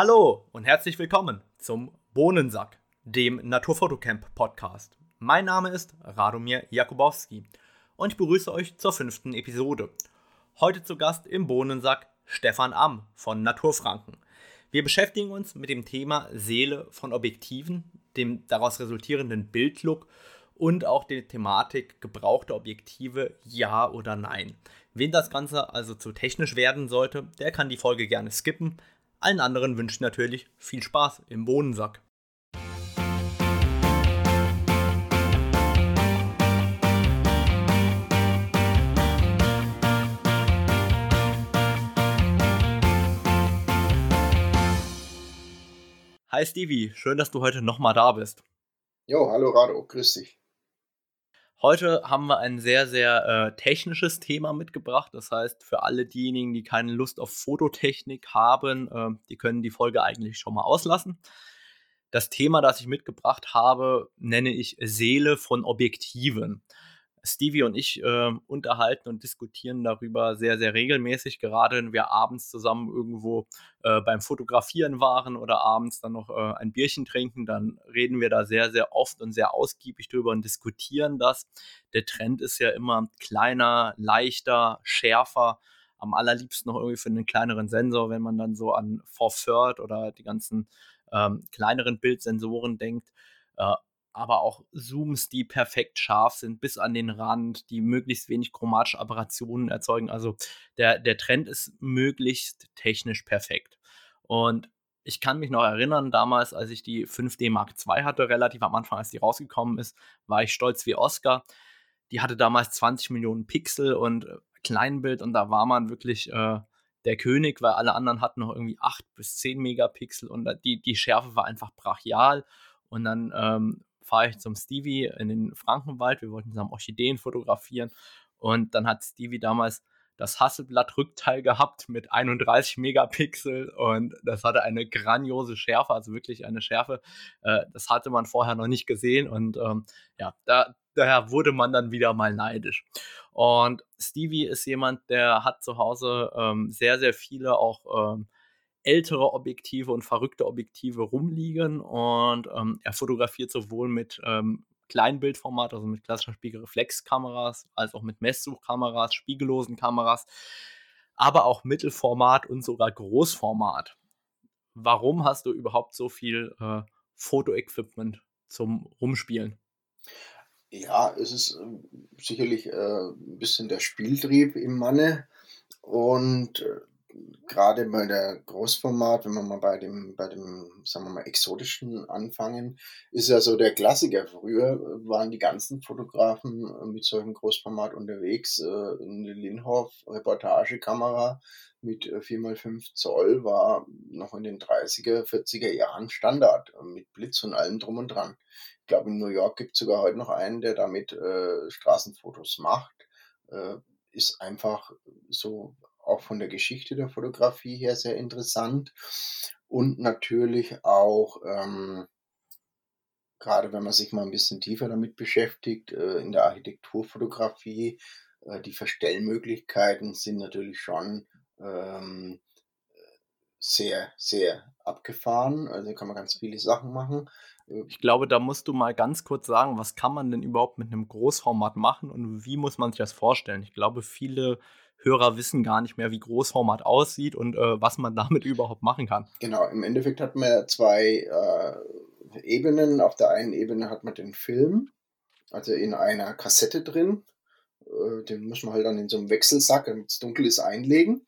Hallo und herzlich willkommen zum Bohnensack, dem Naturfotocamp Podcast. Mein Name ist Radomir Jakubowski und ich begrüße euch zur fünften Episode. Heute zu Gast im Bohnensack Stefan Amm von Naturfranken. Wir beschäftigen uns mit dem Thema Seele von Objektiven, dem daraus resultierenden Bildlook und auch der Thematik gebrauchte Objektive ja oder nein. Wen das Ganze also zu technisch werden sollte, der kann die Folge gerne skippen. Allen anderen wünsche ich natürlich viel Spaß im Bohnensack. Hi Stevie, schön, dass du heute nochmal da bist. Jo, hallo Rado, grüß dich. Heute haben wir ein sehr, sehr äh, technisches Thema mitgebracht. Das heißt, für alle diejenigen, die keine Lust auf Fototechnik haben, äh, die können die Folge eigentlich schon mal auslassen. Das Thema, das ich mitgebracht habe, nenne ich Seele von Objektiven. Stevie und ich äh, unterhalten und diskutieren darüber sehr, sehr regelmäßig, gerade wenn wir abends zusammen irgendwo äh, beim Fotografieren waren oder abends dann noch äh, ein Bierchen trinken, dann reden wir da sehr, sehr oft und sehr ausgiebig drüber und diskutieren das. Der Trend ist ja immer kleiner, leichter, schärfer. Am allerliebsten noch irgendwie für einen kleineren Sensor, wenn man dann so an 4 oder die ganzen ähm, kleineren Bildsensoren denkt. Äh, aber auch Zooms, die perfekt scharf sind, bis an den Rand, die möglichst wenig chromatische Aberrationen erzeugen. Also der, der Trend ist möglichst technisch perfekt. Und ich kann mich noch erinnern, damals, als ich die 5D Mark II hatte, relativ am Anfang, als die rausgekommen ist, war ich stolz wie Oscar. Die hatte damals 20 Millionen Pixel und äh, Kleinbild und da war man wirklich äh, der König, weil alle anderen hatten noch irgendwie 8 bis 10 Megapixel und die, die Schärfe war einfach brachial. Und dann ähm, fahre ich zum Stevie in den Frankenwald. Wir wollten zusammen Orchideen fotografieren. Und dann hat Stevie damals das Hasselblatt-Rückteil gehabt mit 31 Megapixel und das hatte eine grandiose Schärfe, also wirklich eine Schärfe. Äh, das hatte man vorher noch nicht gesehen und ähm, ja, da, daher wurde man dann wieder mal neidisch. Und Stevie ist jemand, der hat zu Hause ähm, sehr, sehr viele auch ähm, ältere Objektive und verrückte Objektive rumliegen und ähm, er fotografiert sowohl mit ähm, Kleinbildformat, also mit klassischen Spiegelreflexkameras, als auch mit Messsuchkameras, spiegellosen Kameras, aber auch Mittelformat und sogar Großformat. Warum hast du überhaupt so viel äh, Fotoequipment zum Rumspielen? Ja, es ist äh, sicherlich äh, ein bisschen der Spieltrieb im Manne und äh, gerade bei der Großformat, wenn wir mal bei dem, bei dem, sagen wir mal, exotischen anfangen, ist ja so der Klassiker. Früher waren die ganzen Fotografen mit solchem Großformat unterwegs. Äh, eine Linhoff Reportagekamera mit 4x5 Zoll war noch in den 30er, 40er Jahren Standard mit Blitz und allem drum und dran. Ich glaube, in New York gibt es sogar heute noch einen, der damit äh, Straßenfotos macht. Äh, ist einfach so auch von der Geschichte der Fotografie her sehr interessant und natürlich auch, ähm, gerade wenn man sich mal ein bisschen tiefer damit beschäftigt, äh, in der Architekturfotografie, äh, die Verstellmöglichkeiten sind natürlich schon ähm, sehr, sehr abgefahren. Also kann man ganz viele Sachen machen. Äh, ich glaube, da musst du mal ganz kurz sagen, was kann man denn überhaupt mit einem Großformat machen und wie muss man sich das vorstellen? Ich glaube, viele Hörer wissen gar nicht mehr, wie Großformat aussieht und äh, was man damit überhaupt machen kann. Genau, im Endeffekt hat man zwei äh, Ebenen. Auf der einen Ebene hat man den Film, also in einer Kassette drin. Äh, den muss man halt dann in so einem Wechselsack, damit es dunkel ist, einlegen.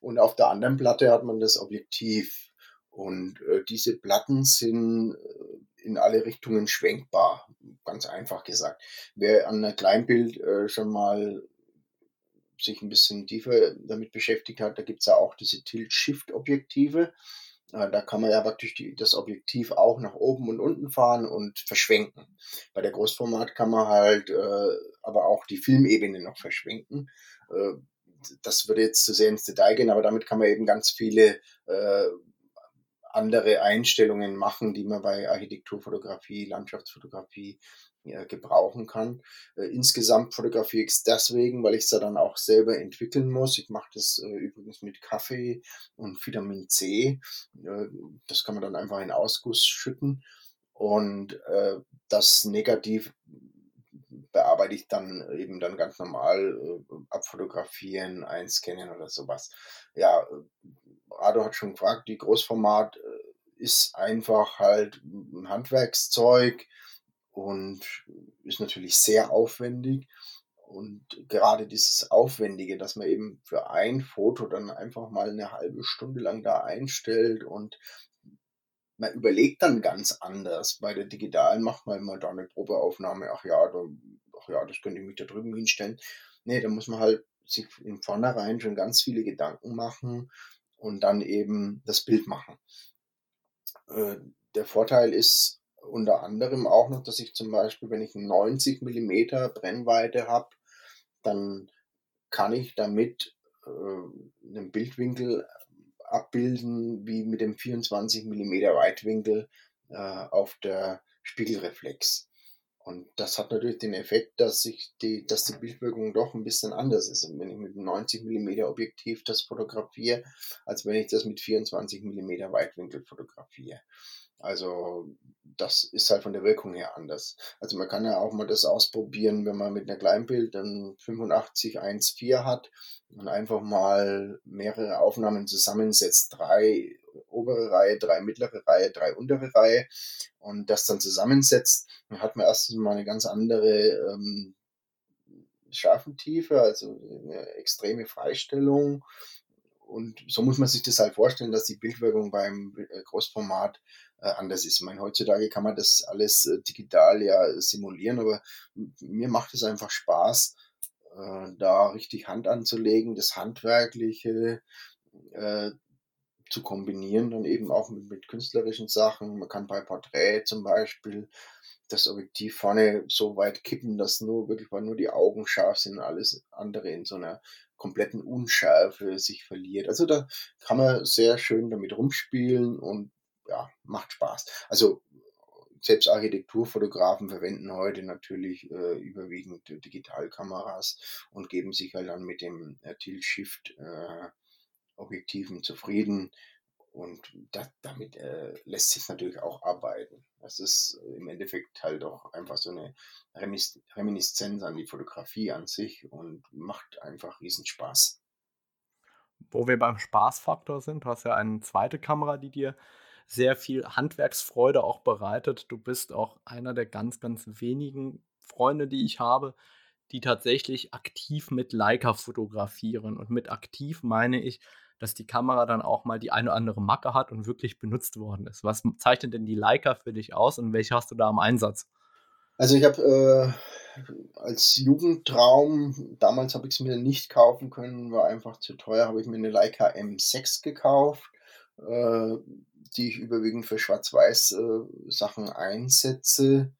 Und auf der anderen Platte hat man das Objektiv. Und äh, diese Platten sind äh, in alle Richtungen schwenkbar, ganz einfach gesagt. Wer an einer Kleinbild äh, schon mal sich ein bisschen tiefer damit beschäftigt hat, da gibt es ja auch diese Tilt-Shift-Objektive. Äh, da kann man ja praktisch die, das Objektiv auch nach oben und unten fahren und verschwenken. Bei der Großformat kann man halt äh, aber auch die Filmebene noch verschwenken. Äh, das würde jetzt zu sehr ins Detail gehen, aber damit kann man eben ganz viele äh, andere Einstellungen machen, die man bei Architekturfotografie, Landschaftsfotografie äh, gebrauchen kann. Äh, insgesamt fotografiere ich es deswegen, weil ich es ja dann auch selber entwickeln muss. Ich mache das äh, übrigens mit Kaffee und Vitamin C. Äh, das kann man dann einfach in Ausguss schütten. Und äh, das Negativ bearbeite ich dann eben dann ganz normal äh, abfotografieren, einscannen oder sowas. Ja, Rado hat schon gefragt, die Großformat ist einfach halt ein Handwerkszeug und ist natürlich sehr aufwendig. Und gerade dieses Aufwendige, dass man eben für ein Foto dann einfach mal eine halbe Stunde lang da einstellt und man überlegt dann ganz anders. Bei der digitalen macht man immer da eine Probeaufnahme, ach ja, da, ach ja, das könnte ich mich da drüben hinstellen. Nee, da muss man halt sich im Vornherein schon ganz viele Gedanken machen und dann eben das Bild machen. Äh, der Vorteil ist unter anderem auch noch, dass ich zum Beispiel, wenn ich 90 mm Brennweite habe, dann kann ich damit äh, einen Bildwinkel abbilden wie mit dem 24 mm Weitwinkel äh, auf der Spiegelreflex. Und das hat natürlich den Effekt, dass, ich die, dass die Bildwirkung doch ein bisschen anders ist, wenn ich mit einem 90 mm Objektiv das fotografiere, als wenn ich das mit 24 mm Weitwinkel fotografiere. Also das ist halt von der Wirkung her anders. Also man kann ja auch mal das ausprobieren, wenn man mit einer Kleinbild dann 85 1.4 hat und einfach mal mehrere Aufnahmen zusammensetzt. Drei obere Reihe, drei mittlere Reihe, drei untere Reihe und das dann zusammensetzt, dann hat man erstens mal eine ganz andere ähm, Schärfentiefe, also eine extreme Freistellung und so muss man sich das halt vorstellen, dass die Bildwirkung beim äh, Großformat äh, anders ist. Ich meine, heutzutage kann man das alles äh, digital ja simulieren, aber mir macht es einfach Spaß, da richtig Hand anzulegen, das Handwerkliche zu kombinieren, dann eben auch mit, mit künstlerischen Sachen. Man kann bei Porträt zum Beispiel das Objektiv vorne so weit kippen, dass nur wirklich nur die Augen scharf sind und alles andere in so einer kompletten Unschärfe sich verliert. Also da kann man sehr schön damit rumspielen und ja, macht Spaß. Also selbst Architekturfotografen verwenden heute natürlich äh, überwiegend Digitalkameras und geben sich halt dann mit dem äh, Tilt-Shift äh, zufrieden. Und das, damit äh, lässt sich natürlich auch arbeiten. Das ist im Endeffekt halt auch einfach so eine Reminiszenz an die Fotografie an sich und macht einfach riesen Spaß. Wo wir beim Spaßfaktor sind, du hast ja eine zweite Kamera, die dir sehr viel Handwerksfreude auch bereitet. Du bist auch einer der ganz, ganz wenigen Freunde, die ich habe, die tatsächlich aktiv mit Leica fotografieren. Und mit aktiv meine ich, dass die Kamera dann auch mal die eine oder andere Macke hat und wirklich benutzt worden ist. Was zeichnet denn die Leica für dich aus und welche hast du da am Einsatz? Also ich habe äh, als Jugendtraum, damals habe ich es mir nicht kaufen können, war einfach zu teuer, habe ich mir eine Leica M6 gekauft, äh, die ich überwiegend für Schwarz-Weiß äh, einsetze.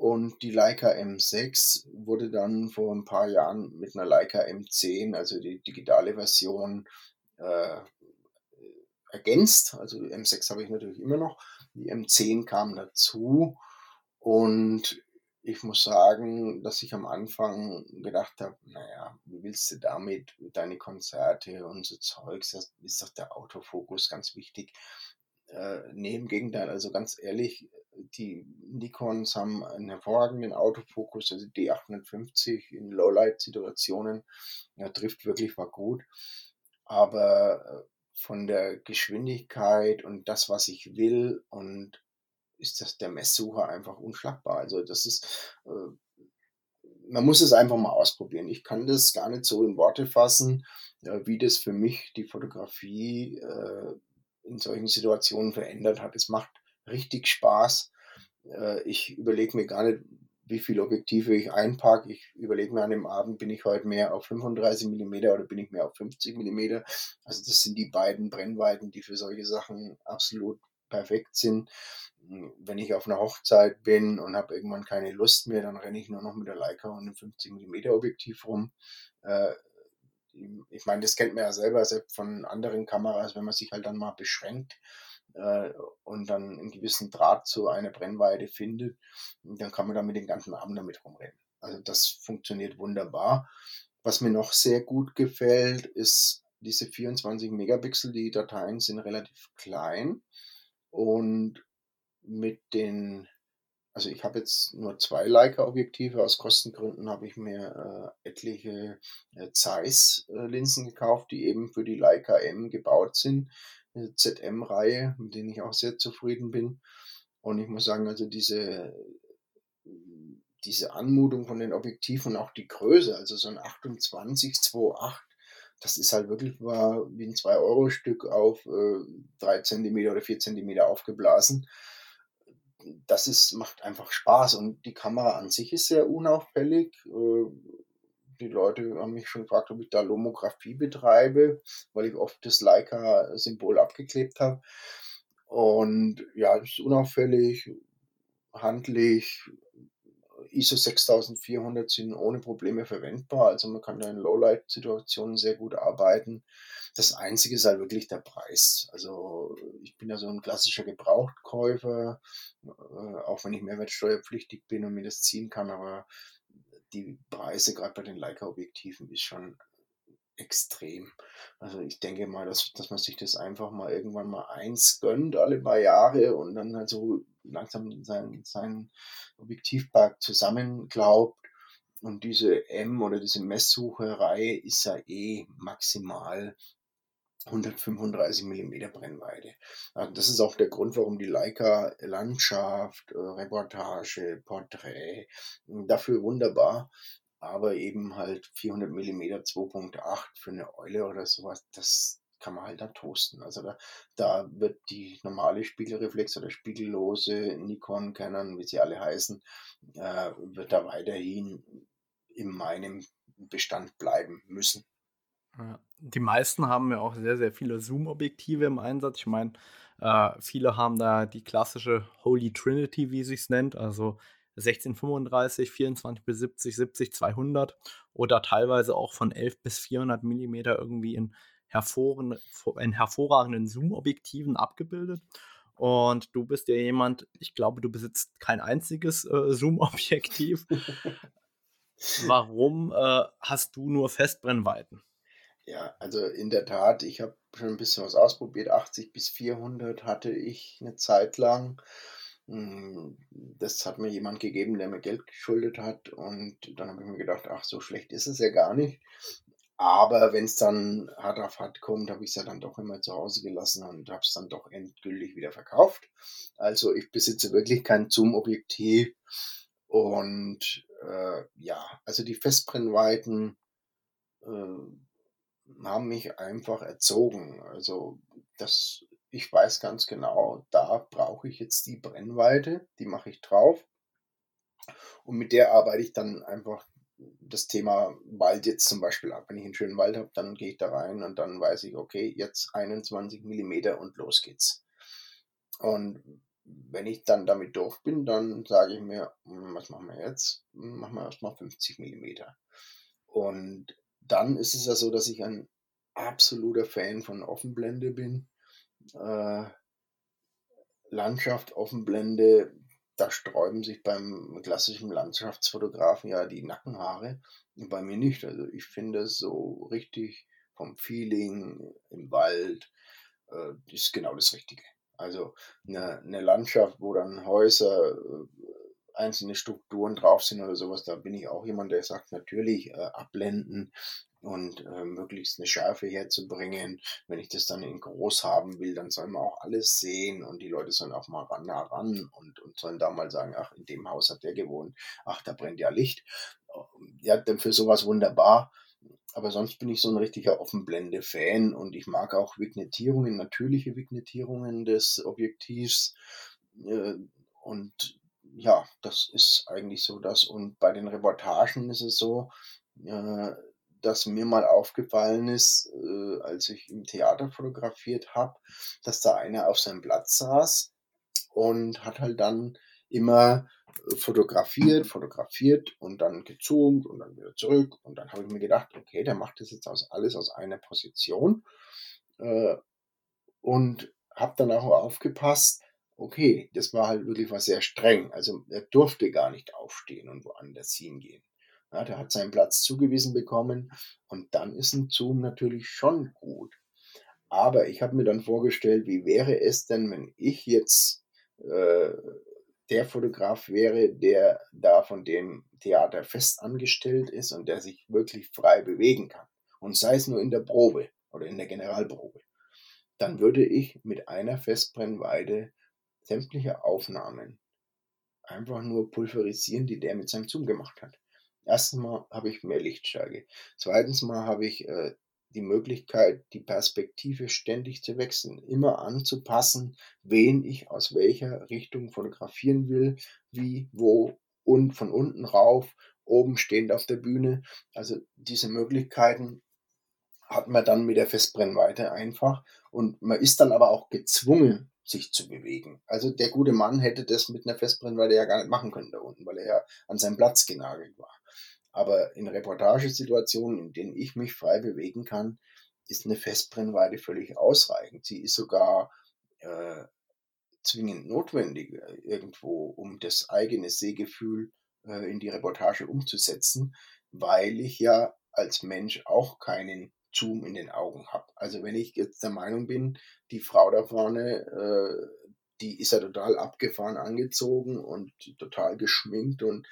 Und die Leica M6 wurde dann vor ein paar Jahren mit einer Leica M10, also die digitale Version, äh, ergänzt. Also die M6 habe ich natürlich immer noch. Die M10 kam dazu und ich muss sagen, dass ich am Anfang gedacht habe, naja, wie willst du damit deine Konzerte und so Zeugs, das ist doch der Autofokus ganz wichtig. Äh, nee, im Gegenteil, also ganz ehrlich, die Nikons haben einen hervorragenden Autofokus, also die 850 in Lowlight-Situationen, ja, trifft wirklich war gut aber äh, von der Geschwindigkeit und das, was ich will und ist das der Messsucher einfach unschlagbar. Also das ist, äh, man muss es einfach mal ausprobieren. Ich kann das gar nicht so in Worte fassen, wie das für mich die Fotografie äh, in solchen Situationen verändert hat. Es macht richtig Spaß. Äh, ich überlege mir gar nicht, wie viele Objektive ich einpacke. Ich überlege mir an dem Abend, bin ich heute mehr auf 35 mm oder bin ich mehr auf 50 mm. Also das sind die beiden Brennweiten, die für solche Sachen absolut perfekt sind. Wenn ich auf einer Hochzeit bin und habe irgendwann keine Lust mehr, dann renne ich nur noch mit der Leica und einem 50 mm Objektiv rum. Äh, ich meine, das kennt man ja selber selbst von anderen Kameras, wenn man sich halt dann mal beschränkt äh, und dann einen gewissen Draht zu einer Brennweite findet, dann kann man da mit den ganzen Armen damit rumrennen. Also das funktioniert wunderbar. Was mir noch sehr gut gefällt, ist diese 24 Megapixel. Die Dateien sind relativ klein und mit den, also ich habe jetzt nur zwei Leica-Objektive. Aus Kostengründen habe ich mir äh, etliche äh, Zeiss-Linsen gekauft, die eben für die Leica M gebaut sind. ZM-Reihe, mit denen ich auch sehr zufrieden bin. Und ich muss sagen, also diese diese Anmutung von den Objektiven und auch die Größe, also so ein 28 2.8, das ist halt wirklich war wie ein 2-Euro-Stück auf äh, 3 cm oder 4 cm aufgeblasen. Das ist, macht einfach Spaß und die Kamera an sich ist sehr unauffällig. Äh, die Leute haben mich schon gefragt, ob ich da Lomographie betreibe, weil ich oft das Leica-Symbol abgeklebt habe. Und ja, es ist unauffällig, handlich, ISO 6400 sind ohne Probleme verwendbar. Also man kann da in Lowlight-Situationen sehr gut arbeiten. Das Einzige ist halt wirklich der Preis. Also ich bin ja so ein klassischer Gebrauchtkäufer, äh, auch wenn ich mehrwertsteuerpflichtig bin und mir das ziehen kann, aber die Preise gerade bei den Leica-Objektiven ist schon extrem. Also ich denke mal, dass, dass man sich das einfach mal irgendwann mal eins gönnt, alle paar Jahre und dann halt so langsam sein, sein Objektivpark zusammenglaubt. Und diese M oder diese Messsucherei ist ja eh maximal 135 mm Brennweite. Also das ist auch der Grund, warum die Leica Landschaft, äh, Reportage, Porträt dafür wunderbar aber eben halt 400 mm 2.8 für eine Eule oder sowas, das kann man halt dann toasten. Also da, da wird die normale Spiegelreflex oder spiegellose Nikon, Canon, wie sie alle heißen, äh, wird da weiterhin in meinem Bestand bleiben müssen. Ja. Die meisten haben ja auch sehr, sehr viele Zoom-Objektive im Einsatz. Ich meine, äh, viele haben da die klassische Holy Trinity, wie sie es nennt, also 1635, 24 bis 70, 70, 200 oder teilweise auch von 11 bis 400 mm irgendwie in, hervor in hervorragenden Zoom-Objektiven abgebildet. Und du bist ja jemand, ich glaube, du besitzt kein einziges äh, Zoom-Objektiv. Warum äh, hast du nur Festbrennweiten? Ja, also in der Tat, ich habe schon ein bisschen was ausprobiert. 80 bis 400 hatte ich eine Zeit lang. Hm, das hat mir jemand gegeben, der mir Geld geschuldet hat. Und dann habe ich mir gedacht, ach, so schlecht ist es ja gar nicht. Aber wenn es dann hart auf hart kommt, habe ich es ja dann doch immer zu Hause gelassen und habe es dann doch endgültig wieder verkauft. Also ich besitze wirklich kein Zoom-Objektiv. Und äh, ja, also die Festbrennweiten äh, haben mich einfach erzogen. Also das ich weiß ganz genau, da brauche ich jetzt die Brennweite, die mache ich drauf. Und mit der arbeite ich dann einfach das Thema Wald jetzt zum Beispiel ab. Wenn ich einen schönen Wald habe, dann gehe ich da rein und dann weiß ich, okay, jetzt 21 mm und los geht's. Und wenn ich dann damit durch bin, dann sage ich mir, hm, was machen wir jetzt? Hm, machen wir erstmal 50 mm. Und dann ist es ja so, dass ich ein absoluter Fan von Offenblende bin äh, Landschaft, Offenblende, da sträuben sich beim klassischen Landschaftsfotografen ja die Nackenhaare. Bei mir nicht. Also ich finde es so richtig vom Feeling im Wald äh, ist genau das Richtige. Also eine, eine Landschaft, wo dann Häuser, äh, einzelne Strukturen drauf sind oder sowas, da bin ich auch jemand, der sagt, natürlich äh, abblenden, und äh, möglichst eine Schärfe herzubringen. Wenn ich das dann in groß haben will, dann soll man auch alles sehen und die Leute sollen auch mal ran, nah ran und, und sollen da mal sagen, ach, in dem Haus hat der gewohnt, ach, da brennt ja Licht. Ja, dann für sowas wunderbar. Aber sonst bin ich so ein richtiger Offenblende-Fan und ich mag auch Vignettierungen, natürliche Vignettierungen des Objektivs. Äh, und ja, das ist eigentlich so das. Und bei den Reportagen ist es so, äh, dass mir mal aufgefallen ist, äh, als ich im Theater fotografiert habe, dass da einer auf seinem Platz saß und hat halt dann immer fotografiert, fotografiert und dann gezoomt und dann wieder zurück. Und dann habe ich mir gedacht, okay, der macht das jetzt aus, alles aus einer Position. Äh, und habe dann auch aufgepasst, okay, das war halt wirklich was sehr streng. Also er durfte gar nicht aufstehen und woanders hingehen. Ja, der hat seinen Platz zugewiesen bekommen und dann ist ein Zoom natürlich schon gut. Aber ich habe mir dann vorgestellt, wie wäre es denn, wenn ich jetzt äh, der Fotograf wäre, der da von dem Theater fest angestellt ist und der sich wirklich frei bewegen kann. Und sei es nur in der Probe oder in der Generalprobe. Dann würde ich mit einer Festbrennweite sämtliche Aufnahmen einfach nur pulverisieren, die der mit seinem Zoom gemacht hat. Erstens mal habe ich mehr Lichtstärke. Zweitens mal habe ich äh, die Möglichkeit, die Perspektive ständig zu wechseln, immer anzupassen, wen ich aus welcher Richtung fotografieren will, wie, wo und von unten rauf, oben stehend auf der Bühne. Also diese Möglichkeiten hat man dann mit der Festbrennweite einfach und man ist dann aber auch gezwungen, sich zu bewegen. Also der gute Mann hätte das mit einer Festbrennweite ja gar nicht machen können da unten, weil er ja an seinem Platz genagelt war. Aber in Reportagesituationen, in denen ich mich frei bewegen kann, ist eine Festbrennweite völlig ausreichend. Sie ist sogar äh, zwingend notwendig äh, irgendwo, um das eigene Sehgefühl äh, in die Reportage umzusetzen, weil ich ja als Mensch auch keinen Zoom in den Augen habe. Also wenn ich jetzt der Meinung bin, die Frau da vorne, äh, die ist ja total abgefahren angezogen und total geschminkt und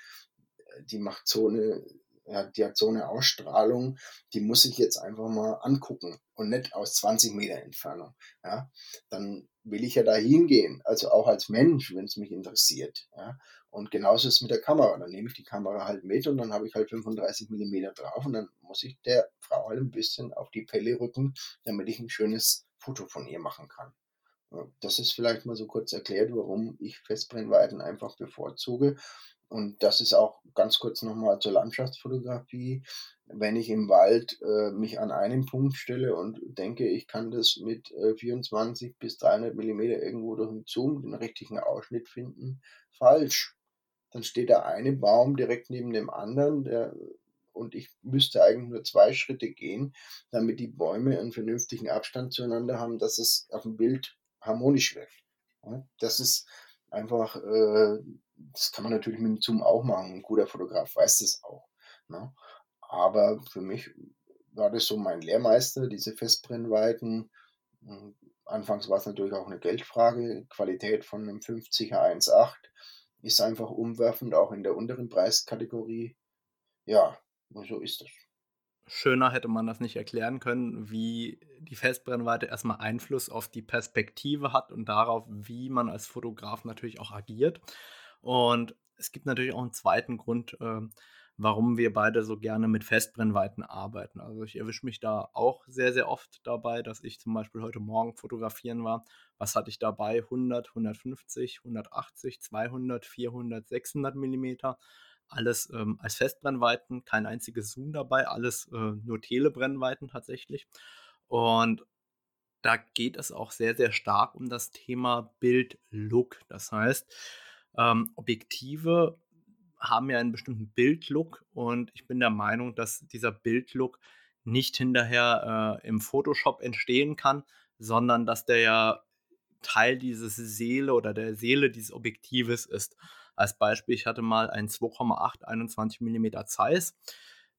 die macht so eine, ja, die hat so eine Ausstrahlung, die muss ich jetzt einfach mal angucken und nicht aus 20 Meter Entfernung. Ja, dann will ich ja da hingehen, also auch als Mensch, wenn es mich interessiert. Ja. Und genauso ist es mit der Kamera. Dann nehme ich die Kamera halt mit und dann habe ich halt 35 Millimeter drauf und dann muss ich der Frau halt ein bisschen auf die Pelle rücken, damit ich ein schönes Foto von ihr machen kann. Das ist vielleicht mal so kurz erklärt, warum ich Festbrennweiten einfach bevorzuge. Und das ist auch ganz kurz nochmal zur Landschaftsfotografie. Wenn ich im Wald äh, mich an einen Punkt stelle und denke, ich kann das mit äh, 24 bis 300 Millimeter irgendwo durch den Zoom den richtigen Ausschnitt finden, falsch. Dann steht da eine Baum direkt neben dem anderen, der, und ich müsste eigentlich nur zwei Schritte gehen, damit die Bäume einen vernünftigen Abstand zueinander haben, dass es auf dem Bild harmonisch wirkt. Ja, das ist einfach äh, das kann man natürlich mit dem Zoom auch machen. Ein guter Fotograf weiß das auch. Ne? Aber für mich war das so mein Lehrmeister, diese Festbrennweiten. Und anfangs war es natürlich auch eine Geldfrage. Qualität von einem 50er 1.8 ist einfach umwerfend, auch in der unteren Preiskategorie. Ja, so ist das. Schöner hätte man das nicht erklären können, wie die Festbrennweite erstmal Einfluss auf die Perspektive hat und darauf, wie man als Fotograf natürlich auch agiert. Und es gibt natürlich auch einen zweiten Grund, äh, warum wir beide so gerne mit Festbrennweiten arbeiten. Also ich erwische mich da auch sehr, sehr oft dabei, dass ich zum Beispiel heute Morgen fotografieren war. Was hatte ich dabei? 100, 150, 180, 200, 400, 600 Millimeter. Alles ähm, als Festbrennweiten, kein einziges Zoom dabei, alles äh, nur Telebrennweiten tatsächlich. Und da geht es auch sehr, sehr stark um das Thema Bild-Look. Das heißt, ähm, Objektive haben ja einen bestimmten Bildlook und ich bin der Meinung, dass dieser Bildlook nicht hinterher äh, im Photoshop entstehen kann, sondern dass der ja Teil dieses Seele oder der Seele dieses Objektives ist. Als Beispiel, ich hatte mal ein 2,8 21 mm Zeiss.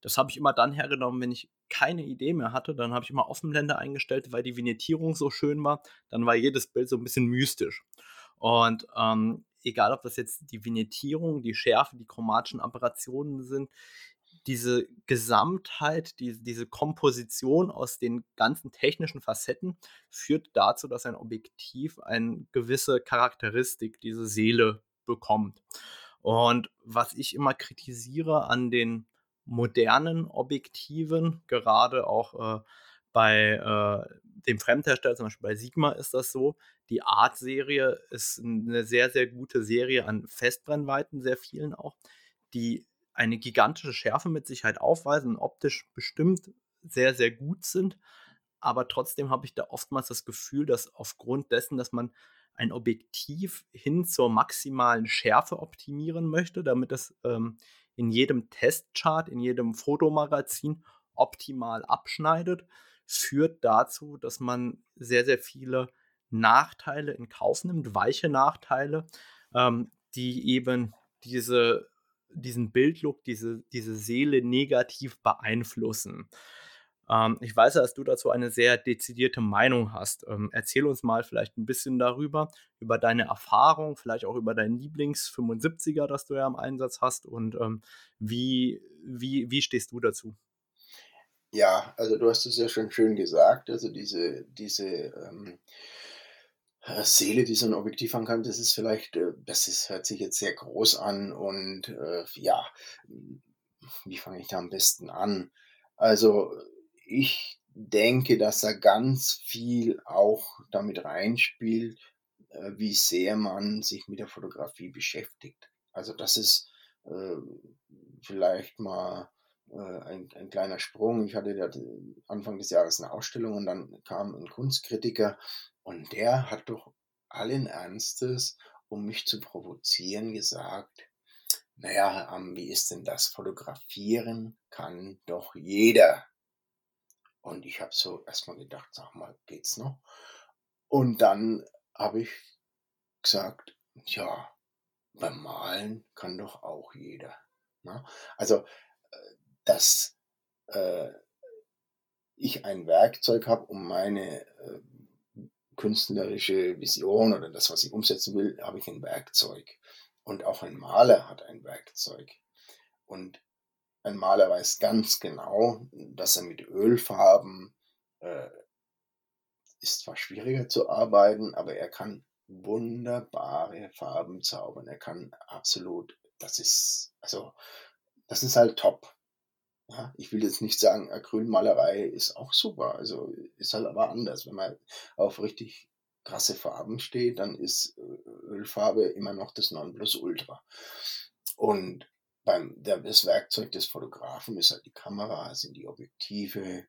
Das habe ich immer dann hergenommen, wenn ich keine Idee mehr hatte. Dann habe ich immer Offenblende eingestellt, weil die Vignettierung so schön war. Dann war jedes Bild so ein bisschen mystisch. Und ähm, egal ob das jetzt die Vignettierung, die Schärfe, die chromatischen Operationen sind, diese Gesamtheit, die, diese Komposition aus den ganzen technischen Facetten führt dazu, dass ein Objektiv eine gewisse Charakteristik, diese Seele bekommt. Und was ich immer kritisiere an den modernen Objektiven, gerade auch äh, bei äh, dem Fremdhersteller, zum Beispiel bei Sigma ist das so, die Art-Serie ist eine sehr, sehr gute Serie an Festbrennweiten, sehr vielen auch, die eine gigantische Schärfe mit Sicherheit aufweisen, optisch bestimmt sehr, sehr gut sind. Aber trotzdem habe ich da oftmals das Gefühl, dass aufgrund dessen, dass man ein Objektiv hin zur maximalen Schärfe optimieren möchte, damit es ähm, in jedem Testchart, in jedem Fotomagazin optimal abschneidet, führt dazu, dass man sehr, sehr viele Nachteile in Kauf nimmt, weiche Nachteile, ähm, die eben diese, diesen Bildlook, diese, diese Seele negativ beeinflussen. Ähm, ich weiß, dass du dazu eine sehr dezidierte Meinung hast. Ähm, erzähl uns mal vielleicht ein bisschen darüber, über deine Erfahrung, vielleicht auch über deinen Lieblings-75er, das du ja im Einsatz hast und ähm, wie, wie, wie stehst du dazu? Ja, also du hast es ja schon schön gesagt. Also diese, diese ähm, äh, Seele, die so ein Objektiv kann, das ist vielleicht, äh, das ist, hört sich jetzt sehr groß an und äh, ja, wie fange ich da am besten an? Also ich denke, dass da ganz viel auch damit reinspielt, äh, wie sehr man sich mit der Fotografie beschäftigt. Also das ist äh, vielleicht mal ein, ein, kleiner Sprung. Ich hatte Anfang des Jahres eine Ausstellung und dann kam ein Kunstkritiker und der hat doch allen Ernstes, um mich zu provozieren, gesagt, naja, wie ist denn das? Fotografieren kann doch jeder. Und ich habe so erstmal gedacht, sag mal, geht's noch? Und dann habe ich gesagt, ja, beim Malen kann doch auch jeder. Ne? Also, äh, dass äh, ich ein Werkzeug habe, um meine äh, künstlerische Vision oder das, was ich umsetzen will, habe ich ein Werkzeug. Und auch ein Maler hat ein Werkzeug. Und ein Maler weiß ganz genau, dass er mit Ölfarben äh, ist zwar schwieriger zu arbeiten, aber er kann wunderbare Farben zaubern. Er kann absolut, das ist, also, das ist halt top. Ich will jetzt nicht sagen, Acrylmalerei ist auch super, also ist halt aber anders. Wenn man auf richtig krasse Farben steht, dann ist äh, Ölfarbe immer noch das Nonplusultra. Und beim, das Werkzeug des Fotografen ist halt die Kamera, sind die Objektive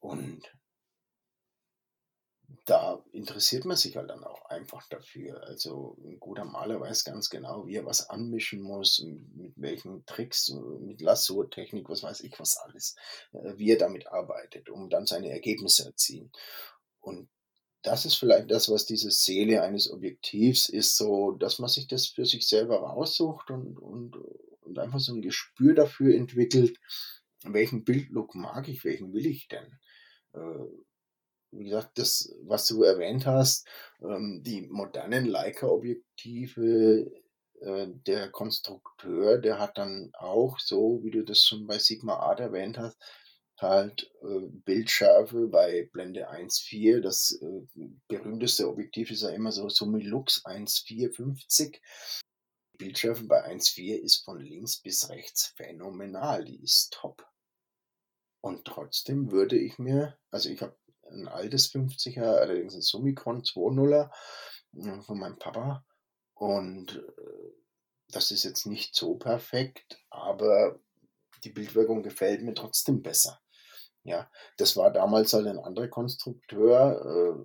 und da interessiert man sich halt dann auch einfach dafür. Also ein guter Maler weiß ganz genau, wie er was anmischen muss, mit welchen Tricks, mit Lasso-Technik, was weiß ich was alles, äh, wie er damit arbeitet, um dann seine Ergebnisse erzielen. Und das ist vielleicht das, was diese Seele eines Objektivs ist, so, dass man sich das für sich selber raussucht und, und, und einfach so ein Gespür dafür entwickelt, welchen Bildlook mag ich, welchen will ich denn. Wie gesagt, das, was du erwähnt hast, ähm, die modernen Leica-Objektive, äh, der Konstrukteur, der hat dann auch so, wie du das schon bei Sigma Art erwähnt hast, halt äh, Bildschärfe bei Blende 1.4. Das äh, berühmteste Objektiv ist ja immer so Summilux 1.450. Die Bildschärfe bei 1.4 ist von links bis rechts phänomenal, die ist top. Und trotzdem würde ich mir, also ich habe ein altes 50er, allerdings ein Summicron 2.0er äh, von meinem Papa. Und äh, das ist jetzt nicht so perfekt, aber die Bildwirkung gefällt mir trotzdem besser. Ja, das war damals halt ein anderer Konstrukteur,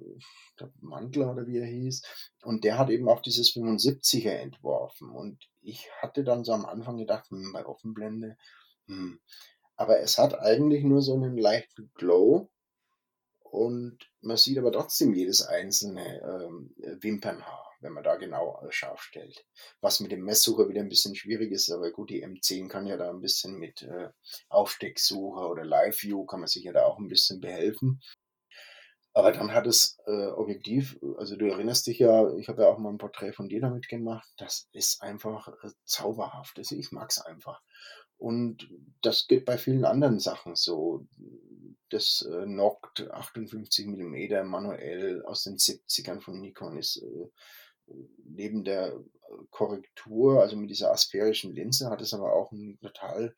äh, Mantler oder wie er hieß, und der hat eben auch dieses 75er entworfen. Und ich hatte dann so am Anfang gedacht, hm, bei Offenblende, hm. aber es hat eigentlich nur so einen leichten Glow und man sieht aber trotzdem jedes einzelne ähm, Wimpernhaar, wenn man da genau scharf stellt. Was mit dem Messsucher wieder ein bisschen schwierig ist, aber gut, die M10 kann ja da ein bisschen mit äh, Aufstecksucher oder Live View kann man sich ja da auch ein bisschen behelfen. Aber dann hat es äh, Objektiv, also du erinnerst dich ja, ich habe ja auch mal ein Porträt von dir damit gemacht, das ist einfach äh, zauberhaft. Also ich mag es einfach. Und das geht bei vielen anderen Sachen so das äh, Noct 58 mm manuell aus den 70ern von Nikon ist äh, neben der Korrektur, also mit dieser asphärischen Linse, hat es aber auch ein total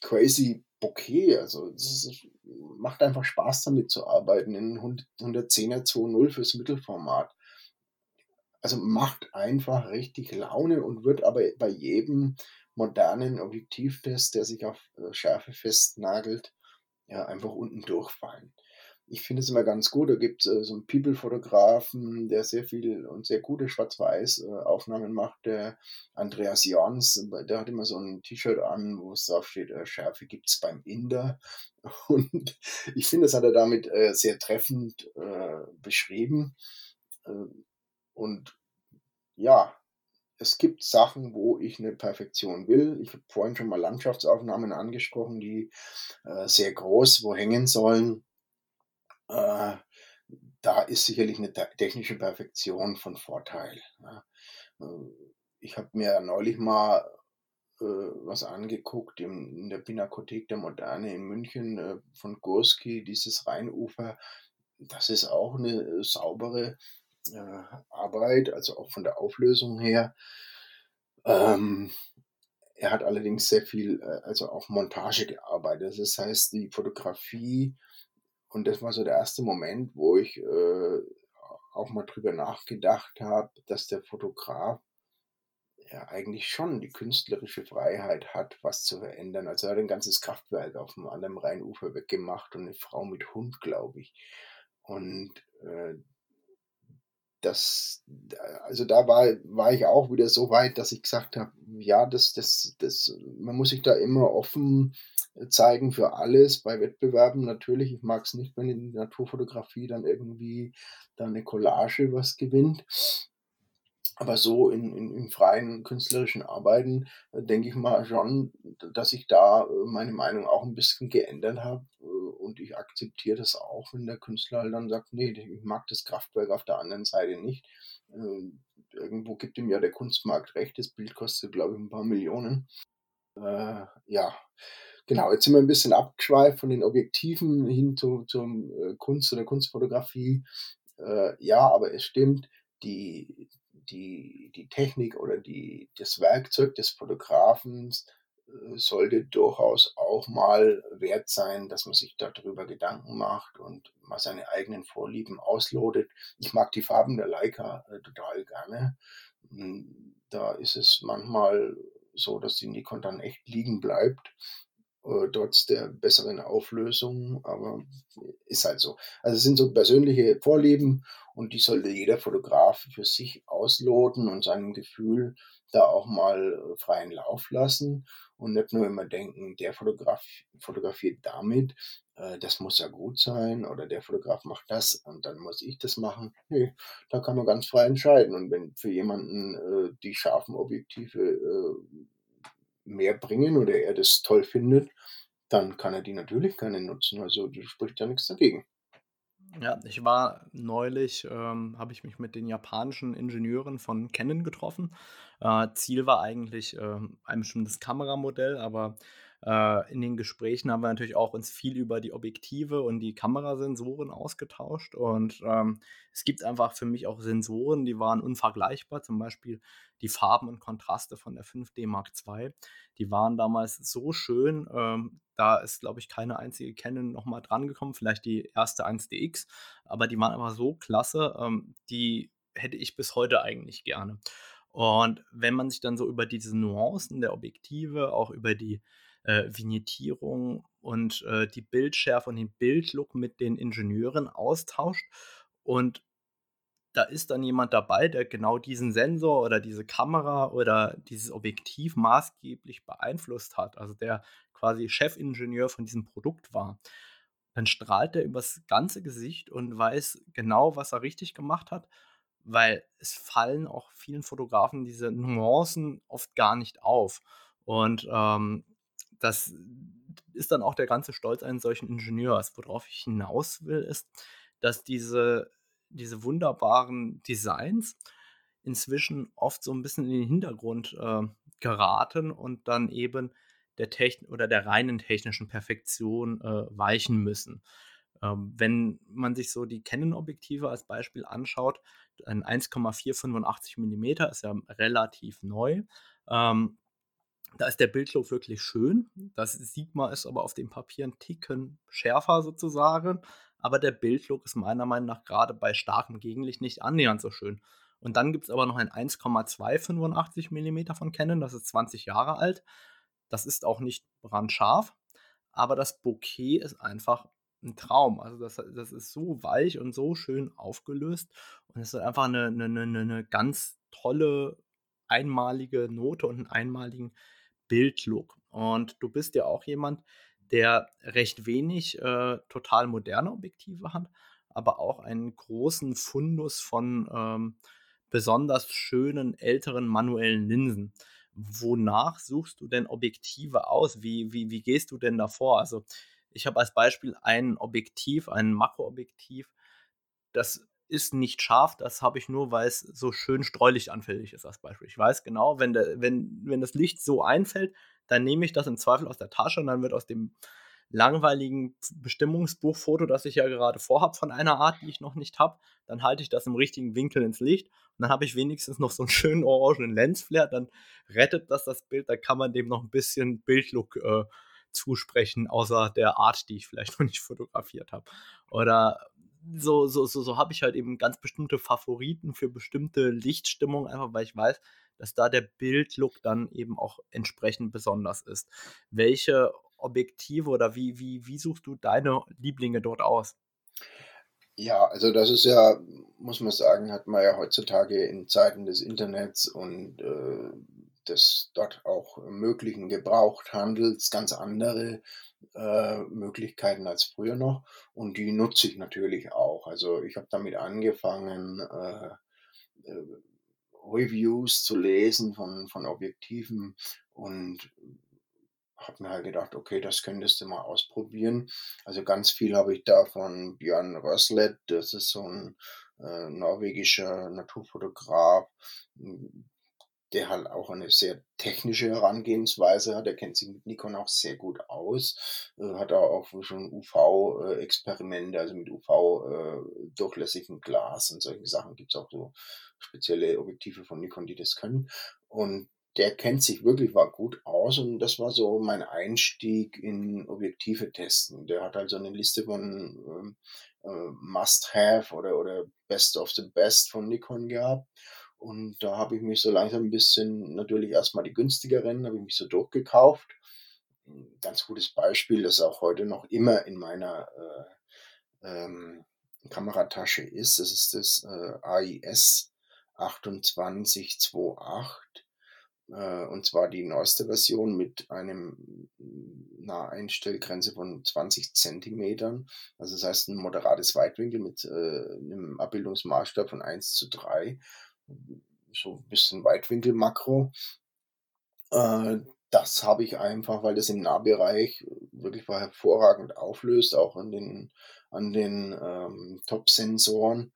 crazy Bokeh. Also es macht einfach Spaß damit zu arbeiten in 110er 2.0 fürs Mittelformat. Also macht einfach richtig Laune und wird aber bei jedem modernen Objektivtest, der sich auf äh, Schärfe festnagelt, ja, einfach unten durchfallen. ich finde es immer ganz gut. Da gibt es äh, so einen People-Fotografen, der sehr viel und sehr gute Schwarz-Weiß-Aufnahmen macht, der Andreas Jans. Der hat immer so ein T-Shirt an, wo es drauf steht, äh, Schärfe gibt es beim Inder. Und ich finde, das hat er damit äh, sehr treffend äh, beschrieben. Äh, und ja, es gibt Sachen, wo ich eine Perfektion will. Ich habe vorhin schon mal Landschaftsaufnahmen angesprochen, die äh, sehr groß wo hängen sollen. Äh, da ist sicherlich eine technische Perfektion von Vorteil. Ja. Äh, ich habe mir neulich mal äh, was angeguckt in, in, der Pinakothek der Moderne in München äh, von Gurski, dieses Rheinufer. Das ist auch eine saubere äh, Arbeit, also auch von der Auflösung her. Ähm, er hat allerdings sehr viel, äh, also auch Montage gearbeitet. Das heißt, die Fotografie und das war so der erste Moment, wo ich äh, auch mal drüber nachgedacht habe, dass der Fotograf ja eigentlich schon die künstlerische Freiheit hat, was zu verändern. Also er hat ein ganzes Kraftwerk auf dem anderen Rheinufer weggemacht und eine Frau mit Hund, glaube ich. Und äh, das, also da war, war ich auch wieder so weit, dass ich gesagt habe, ja, das, das, das, man muss sich da immer offen zeigen für alles bei Wettbewerben natürlich. Ich mag es nicht, wenn in der Naturfotografie dann irgendwie dann eine Collage was gewinnt. Aber so in, in, in freien künstlerischen Arbeiten äh, denke ich mal schon, dass ich da äh, meine Meinung auch ein bisschen geändert habe. Und ich akzeptiere das auch, wenn der Künstler halt dann sagt, nee, ich mag das Kraftwerk auf der anderen Seite nicht. Äh, irgendwo gibt ihm ja der Kunstmarkt recht, das Bild kostet, glaube ich, ein paar Millionen. Äh, ja, Genau, jetzt sind wir ein bisschen abgeschweift von den Objektiven hin zu, äh, Kunst oder Kunstfotografie. Äh, ja, aber es stimmt, die, die, die Technik oder die, das Werkzeug des Fotografen äh, sollte durchaus auch mal wert sein, dass man sich darüber Gedanken macht und mal seine eigenen Vorlieben auslotet. Ich mag die Farben der Leica äh, total gerne. Hm, da ist es manchmal so, dass die Nikon dann echt liegen bleibt äh, trotz der besseren Auflösung, aber ist halt so. Also es sind so persönliche Vorlieben und die sollte jeder Fotograf für sich ausloten und seinem Gefühl da auch mal äh, freien Lauf lassen und nicht nur immer denken, der Fotograf fotografiert damit, äh, das muss ja gut sein oder der Fotograf macht das und dann muss ich das machen. Nee, da kann man ganz frei entscheiden und wenn für jemanden äh, die scharfen Objektive äh, mehr bringen oder er das toll findet, dann kann er die natürlich gerne nutzen. Also spricht ja nichts dagegen. Ja, ich war neulich, ähm, habe ich mich mit den japanischen Ingenieuren von Canon getroffen. Äh, Ziel war eigentlich ähm, ein bestimmtes Kameramodell, aber äh, in den Gesprächen haben wir natürlich auch uns viel über die Objektive und die Kamerasensoren ausgetauscht. Und ähm, es gibt einfach für mich auch Sensoren, die waren unvergleichbar. Zum Beispiel die Farben und Kontraste von der 5D Mark II. Die waren damals so schön. Ähm, da ist, glaube ich, keine einzige Canon nochmal dran gekommen. Vielleicht die erste 1DX. Aber die waren einfach so klasse. Ähm, die hätte ich bis heute eigentlich gerne. Und wenn man sich dann so über diese Nuancen der Objektive, auch über die äh, Vignettierung und äh, die Bildschärfe und den Bildlook mit den Ingenieuren austauscht. Und da ist dann jemand dabei, der genau diesen Sensor oder diese Kamera oder dieses Objektiv maßgeblich beeinflusst hat, also der quasi Chefingenieur von diesem Produkt war, dann strahlt er übers ganze Gesicht und weiß genau, was er richtig gemacht hat, weil es fallen auch vielen Fotografen diese Nuancen oft gar nicht auf. Und ähm, das ist dann auch der ganze Stolz eines solchen Ingenieurs. Worauf ich hinaus will, ist, dass diese, diese wunderbaren Designs inzwischen oft so ein bisschen in den Hintergrund äh, geraten und dann eben der Techn oder der reinen technischen Perfektion äh, weichen müssen. Ähm, wenn man sich so die Canon-Objektive als Beispiel anschaut, ein 1,485 mm ist ja relativ neu. Ähm, da ist der Bildlook wirklich schön. Das sieht man, ist aber auf dem Papier ein Ticken schärfer sozusagen. Aber der Bildlook ist meiner Meinung nach gerade bei starkem Gegenlicht nicht annähernd so schön. Und dann gibt es aber noch ein 1,285 mm von Canon, das ist 20 Jahre alt. Das ist auch nicht brandscharf, aber das Bokeh ist einfach ein Traum. Also das, das ist so weich und so schön aufgelöst und es ist einfach eine, eine, eine, eine ganz tolle, einmalige Note und einen einmaligen Bildlook. Und du bist ja auch jemand, der recht wenig äh, total moderne Objektive hat, aber auch einen großen Fundus von ähm, besonders schönen älteren manuellen Linsen. Wonach suchst du denn Objektive aus? Wie, wie, wie gehst du denn davor? Also ich habe als Beispiel ein Objektiv, ein Makroobjektiv, das ist nicht scharf, das habe ich nur, weil es so schön streulichtanfällig ist als Beispiel. Ich weiß genau, wenn, der, wenn, wenn das Licht so einfällt, dann nehme ich das im Zweifel aus der Tasche und dann wird aus dem langweiligen Bestimmungsbuchfoto, das ich ja gerade vorhabe von einer Art, die ich noch nicht habe, dann halte ich das im richtigen Winkel ins Licht und dann habe ich wenigstens noch so einen schönen orangenen Lensflare, dann rettet das das Bild, da kann man dem noch ein bisschen Bildlook äh, zusprechen, außer der Art, die ich vielleicht noch nicht fotografiert habe. Oder so, so, so, so habe ich halt eben ganz bestimmte Favoriten für bestimmte Lichtstimmungen, einfach weil ich weiß, dass da der Bildlook dann eben auch entsprechend besonders ist. Welche Objektive oder wie, wie, wie suchst du deine Lieblinge dort aus? Ja, also das ist ja, muss man sagen, hat man ja heutzutage in Zeiten des Internets und äh, des dort auch möglichen Gebrauchthandels ganz andere äh, Möglichkeiten als früher noch und die nutze ich natürlich auch. Also ich habe damit angefangen, äh, äh, Reviews zu lesen von, von Objektiven und habe mir halt gedacht, okay, das könntest du mal ausprobieren. Also ganz viel habe ich da von Björn Röslet, das ist so ein äh, norwegischer Naturfotograf, der halt auch eine sehr technische Herangehensweise hat. Er kennt sich mit Nikon auch sehr gut aus, äh, hat auch schon UV-Experimente, also mit UV-durchlässigem äh, Glas und solche Sachen. Gibt es auch so spezielle Objektive von Nikon, die das können. Und der kennt sich wirklich war gut aus und das war so mein Einstieg in Objektive testen. Der hat also eine Liste von äh, äh, Must-Have oder, oder Best of the Best von Nikon gehabt. Und da habe ich mich so langsam ein bisschen, natürlich erstmal die günstigeren, habe ich mich so durchgekauft. Ein ganz gutes Beispiel, das auch heute noch immer in meiner äh, ähm, Kameratasche ist, das ist das äh, AIS 2828 äh, und zwar die neueste Version mit einem einer Einstellgrenze von 20 Zentimetern. Also das heißt ein moderates Weitwinkel mit äh, einem Abbildungsmaßstab von 1 zu 3. So ein bisschen Weitwinkel-Makro. Äh, das habe ich einfach, weil das im Nahbereich wirklich hervorragend auflöst, auch an den, an den ähm, Top-Sensoren.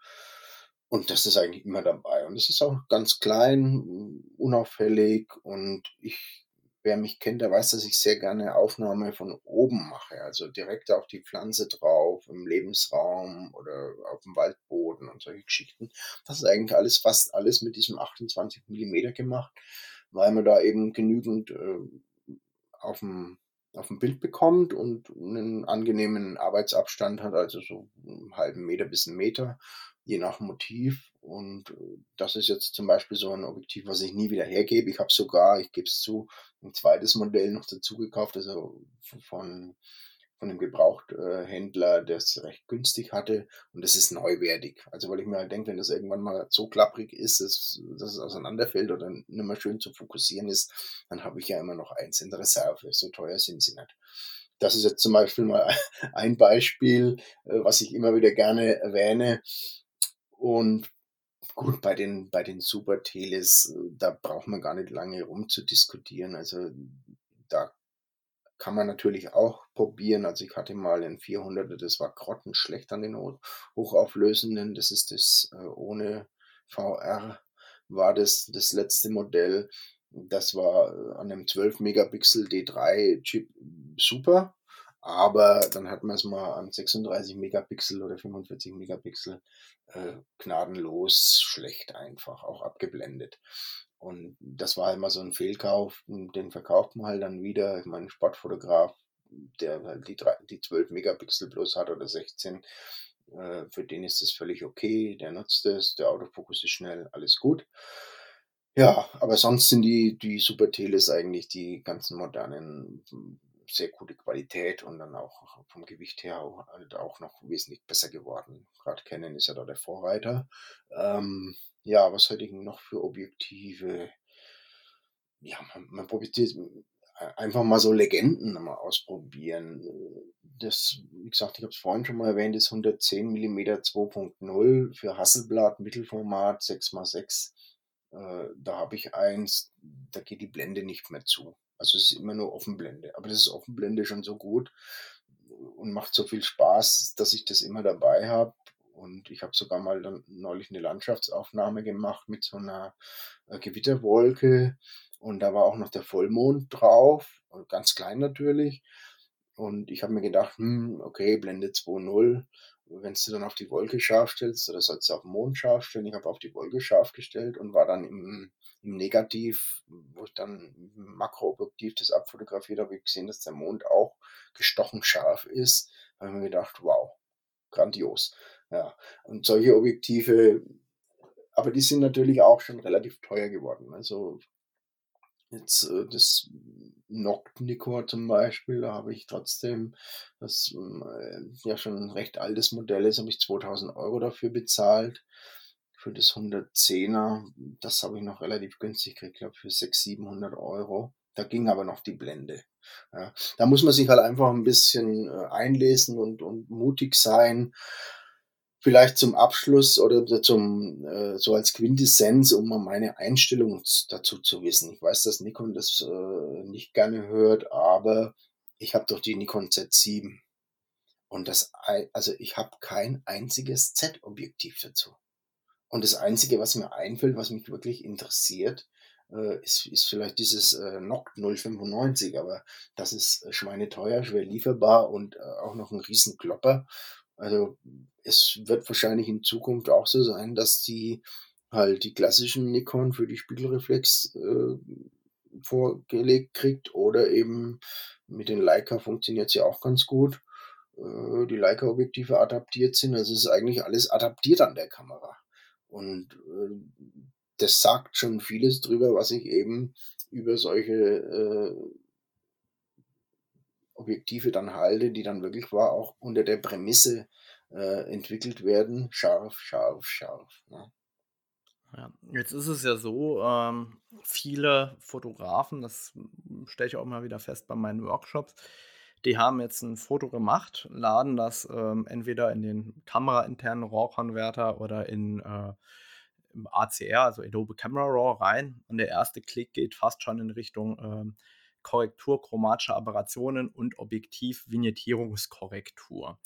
Und das ist eigentlich immer dabei. Und es ist auch ganz klein, unauffällig. Und ich, wer mich kennt, der weiß, dass ich sehr gerne Aufnahme von oben mache. Also direkt auf die Pflanze drauf, im Lebensraum oder auf dem Waldboden und solche Geschichten. Das ist eigentlich alles, fast alles mit diesem 28 Millimeter gemacht, weil man da eben genügend äh, auf dem auf dem Bild bekommt und einen angenehmen Arbeitsabstand hat, also so einen halben Meter bis einen Meter je nach Motiv. Und äh, das ist jetzt zum Beispiel so ein Objektiv, was ich nie wieder hergebe. Ich habe sogar, ich gebe es zu, ein zweites Modell noch dazu gekauft, also von, von einem Gebrauchthändler, der es recht günstig hatte. Und das ist neuwertig. Also weil ich mir halt denke, wenn das irgendwann mal so klapprig ist, dass, dass es auseinanderfällt oder nicht mehr schön zu fokussieren ist, dann habe ich ja immer noch eins in der Reserve. So teuer sind sie nicht. Das ist jetzt zum Beispiel mal ein Beispiel, äh, was ich immer wieder gerne erwähne und gut, bei den, bei den Super-Teles, äh, da braucht man gar nicht lange rumzudiskutieren. Also da kann man natürlich auch probieren. Also ich hatte mal ein 400er, das war grottenschlecht an den hochauflösenden. Das ist das äh, ohne VR war das das letzte Modell. Das war äh, an einem 12 Megapixel D3 Chip super. Aber dann hat man es mal an 36 Megapixel oder 45 Megapixel äh, gnadenlos schlecht einfach, auch abgeblendet. Und das war mal so ein Fehlkauf, den verkauft man halt dann wieder. Ich meine, Sportfotograf, der halt die, die 12 Megapixel plus hat oder 16, äh, für den ist das völlig okay, der nutzt es, der Autofokus ist schnell, alles gut. Ja, aber sonst sind die, die Super Teles eigentlich die ganzen modernen sehr gute Qualität und dann auch vom Gewicht her auch, halt auch noch wesentlich besser geworden. Gerade Canon ist ja da der Vorreiter. Ähm, ja, was hätte ich noch für Objektive? Ja, man, man probiert einfach mal so Legenden mal ausprobieren. Das, wie gesagt, ich habe es vorhin schon mal erwähnt, ist 110 mm 2.0 für Hasselblad, Mittelformat 6x6. Äh, da habe ich eins, da geht die Blende nicht mehr zu. Also es ist immer nur Offenblende. Aber das ist Offenblende schon so gut und macht so viel Spaß, dass ich das immer dabei habe. Und ich habe sogar mal dann neulich eine Landschaftsaufnahme gemacht mit so einer äh, Gewitterwolke und da war auch noch der Vollmond drauf, ganz klein natürlich. Und ich habe mir gedacht, hm, okay, Blende 2.0, wenn du dann auf die Wolke scharf stellst, oder sollst du auf den Mond scharf stellen. Ich habe auf die Wolke scharf gestellt und war dann im, im Negativ, wo ich dann Makroobjektiv das abfotografiert habe, ich gesehen, dass der Mond auch gestochen scharf ist. Da habe ich mir gedacht, wow, grandios. Ja, und solche Objektive, aber die sind natürlich auch schon relativ teuer geworden. Also Jetzt äh, das Noctnicor zum Beispiel, da habe ich trotzdem, das äh, ja schon ein recht altes Modell ist, habe ich 2000 Euro dafür bezahlt. Für das 110er, das habe ich noch relativ günstig gekriegt, glaube für 600, 700 Euro. Da ging aber noch die Blende. Ja, da muss man sich halt einfach ein bisschen äh, einlesen und, und mutig sein vielleicht zum Abschluss oder zum äh, so als Quintessenz, um mal meine Einstellung dazu zu wissen. Ich weiß, dass Nikon das äh, nicht gerne hört, aber ich habe doch die Nikon Z7 und das also ich habe kein einziges Z-Objektiv dazu. Und das einzige, was mir einfällt, was mich wirklich interessiert, äh, ist, ist vielleicht dieses äh, Noct 095, aber das ist schweineteuer, schwer lieferbar und äh, auch noch ein riesen Klopper also es wird wahrscheinlich in Zukunft auch so sein, dass die halt die klassischen Nikon für die Spiegelreflex äh, vorgelegt kriegt oder eben mit den Leica funktioniert es ja auch ganz gut. Äh, die Leica-Objektive adaptiert sind, also es ist eigentlich alles adaptiert an der Kamera. Und äh, das sagt schon vieles drüber, was ich eben über solche äh, Objektive dann halte, die dann wirklich war, auch unter der Prämisse äh, entwickelt werden, scharf, scharf, scharf. Ne? Ja, jetzt ist es ja so, ähm, viele Fotografen, das stelle ich auch mal wieder fest bei meinen Workshops, die haben jetzt ein Foto gemacht, laden das ähm, entweder in den kamerainternen RAW-Konverter oder in äh, ACR, also Adobe Camera Raw rein und der erste Klick geht fast schon in Richtung ähm, Korrektur chromatischer Aberrationen und Objektiv-Vignettierungskorrektur.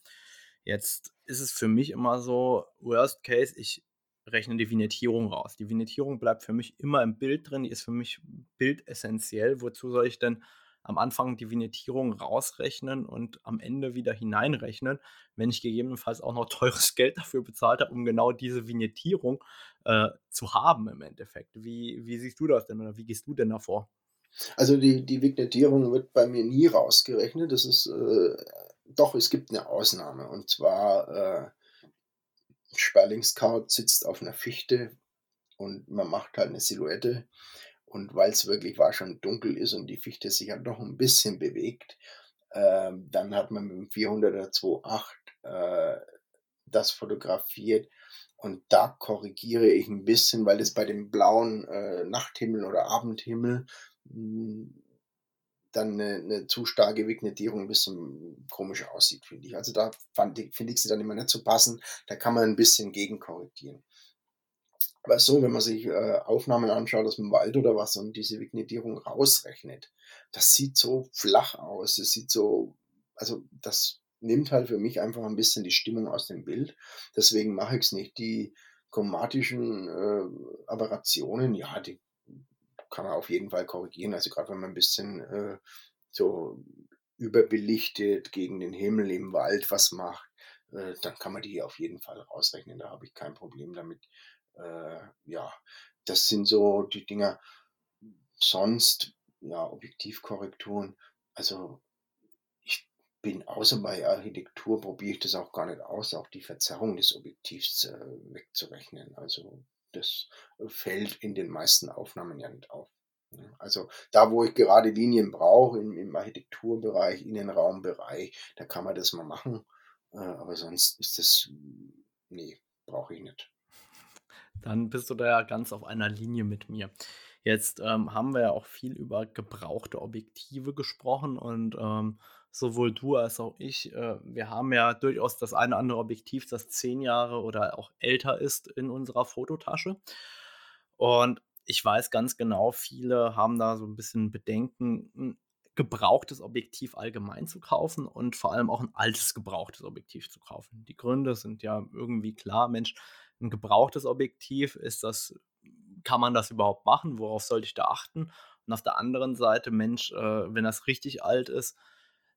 Jetzt ist es für mich immer so, Worst Case, ich rechne die Vignettierung raus. Die Vignettierung bleibt für mich immer im Bild drin, die ist für mich bildessentiell. Wozu soll ich denn am Anfang die Vignettierung rausrechnen und am Ende wieder hineinrechnen, wenn ich gegebenenfalls auch noch teures Geld dafür bezahlt habe, um genau diese Vignettierung äh, zu haben im Endeffekt. Wie, wie siehst du das denn oder wie gehst du denn davor? Also die, die Vignettierung wird bei mir nie rausgerechnet. Das ist äh, doch, es gibt eine Ausnahme. Und zwar äh, Sperlingskraut sitzt auf einer Fichte und man macht halt eine Silhouette. Und weil es wirklich war schon dunkel ist und die Fichte sich halt noch ein bisschen bewegt, äh, dann hat man mit dem 400er 2.8 äh, das fotografiert. Und da korrigiere ich ein bisschen, weil es bei dem blauen äh, Nachthimmel oder Abendhimmel hm, dann eine, eine, zu starke Vignettierung ein bisschen komisch aussieht, finde ich. Also da finde ich sie dann immer nicht so passend. Da kann man ein bisschen gegenkorrigieren. Aber so, wenn man sich äh, Aufnahmen anschaut aus dem Wald oder was und diese Vignettierung rausrechnet, das sieht so flach aus. Das sieht so, also das nimmt halt für mich einfach ein bisschen die Stimmung aus dem Bild. Deswegen mache ich es nicht. Die chromatischen äh, Aberrationen, ja, die kann man auf jeden Fall korrigieren. Also gerade wenn man ein bisschen äh, so überbelichtet gegen den Himmel im Wald was macht, äh, dann kann man die auf jeden Fall ausrechnen. Da habe ich kein Problem damit. Äh, ja, das sind so die Dinger. Sonst, ja, Objektivkorrekturen. Also ich bin außer bei Architektur probiere ich das auch gar nicht aus, auch die Verzerrung des Objektivs äh, wegzurechnen. Also das fällt in den meisten Aufnahmen ja nicht auf. Also da, wo ich gerade Linien brauche, im, im Architekturbereich, Innenraumbereich, da kann man das mal machen. Äh, aber sonst ist das, nee, brauche ich nicht. Dann bist du da ja ganz auf einer Linie mit mir. Jetzt ähm, haben wir ja auch viel über gebrauchte Objektive gesprochen und ähm, sowohl du als auch ich, äh, wir haben ja durchaus das eine oder andere Objektiv, das zehn Jahre oder auch älter ist in unserer Fototasche. Und ich weiß ganz genau, viele haben da so ein bisschen Bedenken, ein gebrauchtes Objektiv allgemein zu kaufen und vor allem auch ein altes gebrauchtes Objektiv zu kaufen. Die Gründe sind ja irgendwie klar. Mensch, ein gebrauchtes Objektiv ist das kann man das überhaupt machen? Worauf sollte ich da achten? Und auf der anderen Seite, Mensch, äh, wenn das richtig alt ist,